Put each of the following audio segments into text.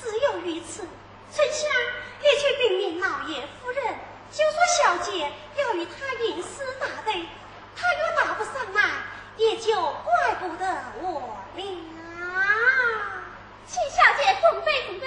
只有如此。春香也去禀明老爷夫人，就说小姐要与他吟诗答对，他若答不上来，也就怪不得我了。请小姐准备准备。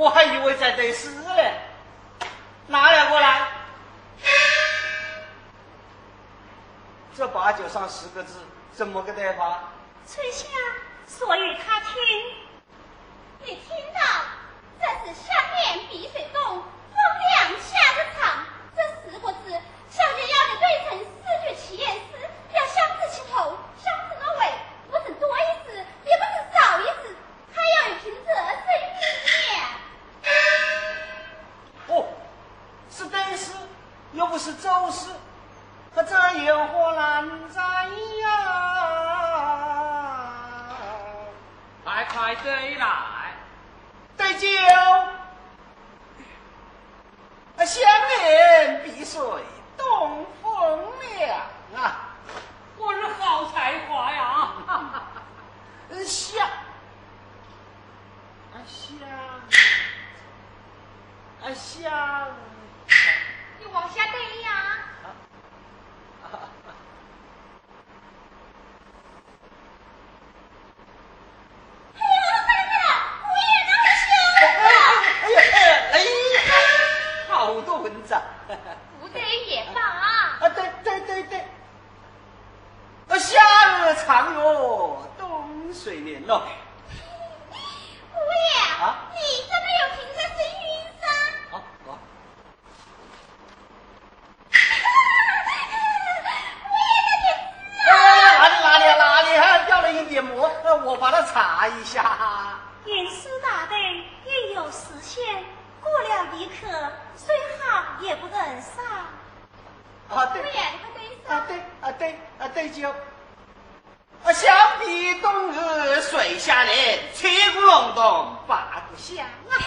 我还以为在对诗呢，拿来过来。这八九上十个字怎么个得法？春香，所与他听，你听到。这是香莲碧水东，风凉夏日长。这四个字，小姐要你对成四句七言诗，要相字其头，相字个尾，不是多一字，也不是少一字，还要你听这声音。哦，是对诗，又不是走诗。可这有何难在呀？快快对来，对酒，相连碧水东风凉啊！我是好才华呀！香，香，香，你往下对呀。不对也罢啊！啊对对对对，夏日长哟，冬水连咯。姑爷，啊，你怎么有听着声音噻？好，好。姑爷的点啊！哪里哪里哪里还掉了一点墨？我把它擦一下。吟诗答对，应有实现。过了一刻，最好也不能少。啊对，啊对啊对啊对就。啊想必冬日水下莲，七股隆咚八不响啊。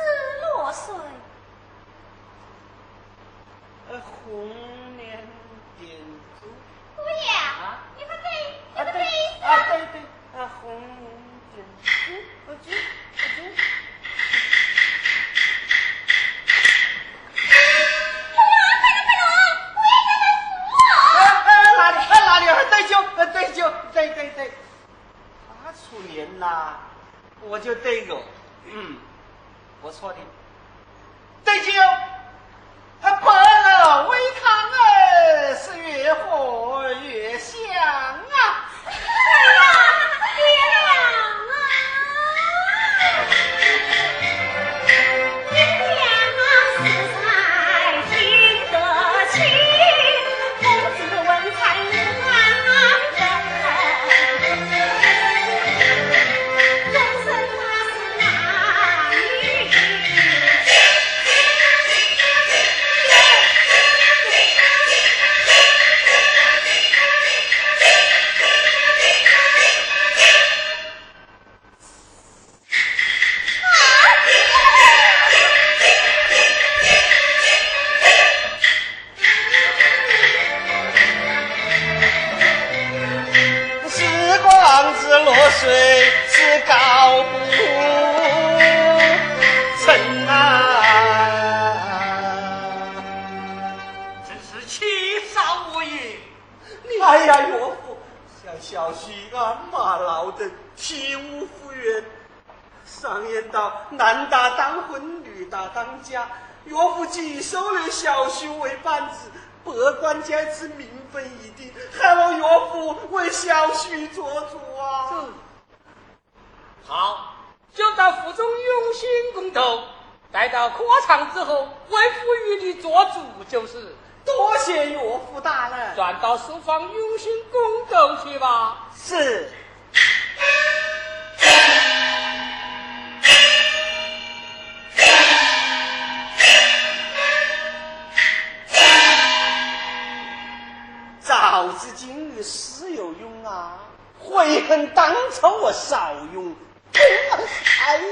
他出年啦，我就对个，嗯，不错的。对酒，白了微汤哎是越喝越香啊。哎呀，爹男大当婚，女大当嫁。岳父既收了小婿为伴子，百官皆知名分已定，还望岳父为小婿做主啊！好，就到府中用心宫斗，待到科场之后，为父与你做主就是。多谢岳父大人，转到书房用心宫斗去吧。是。是今日事有用啊，悔恨当初我少用。哎呀！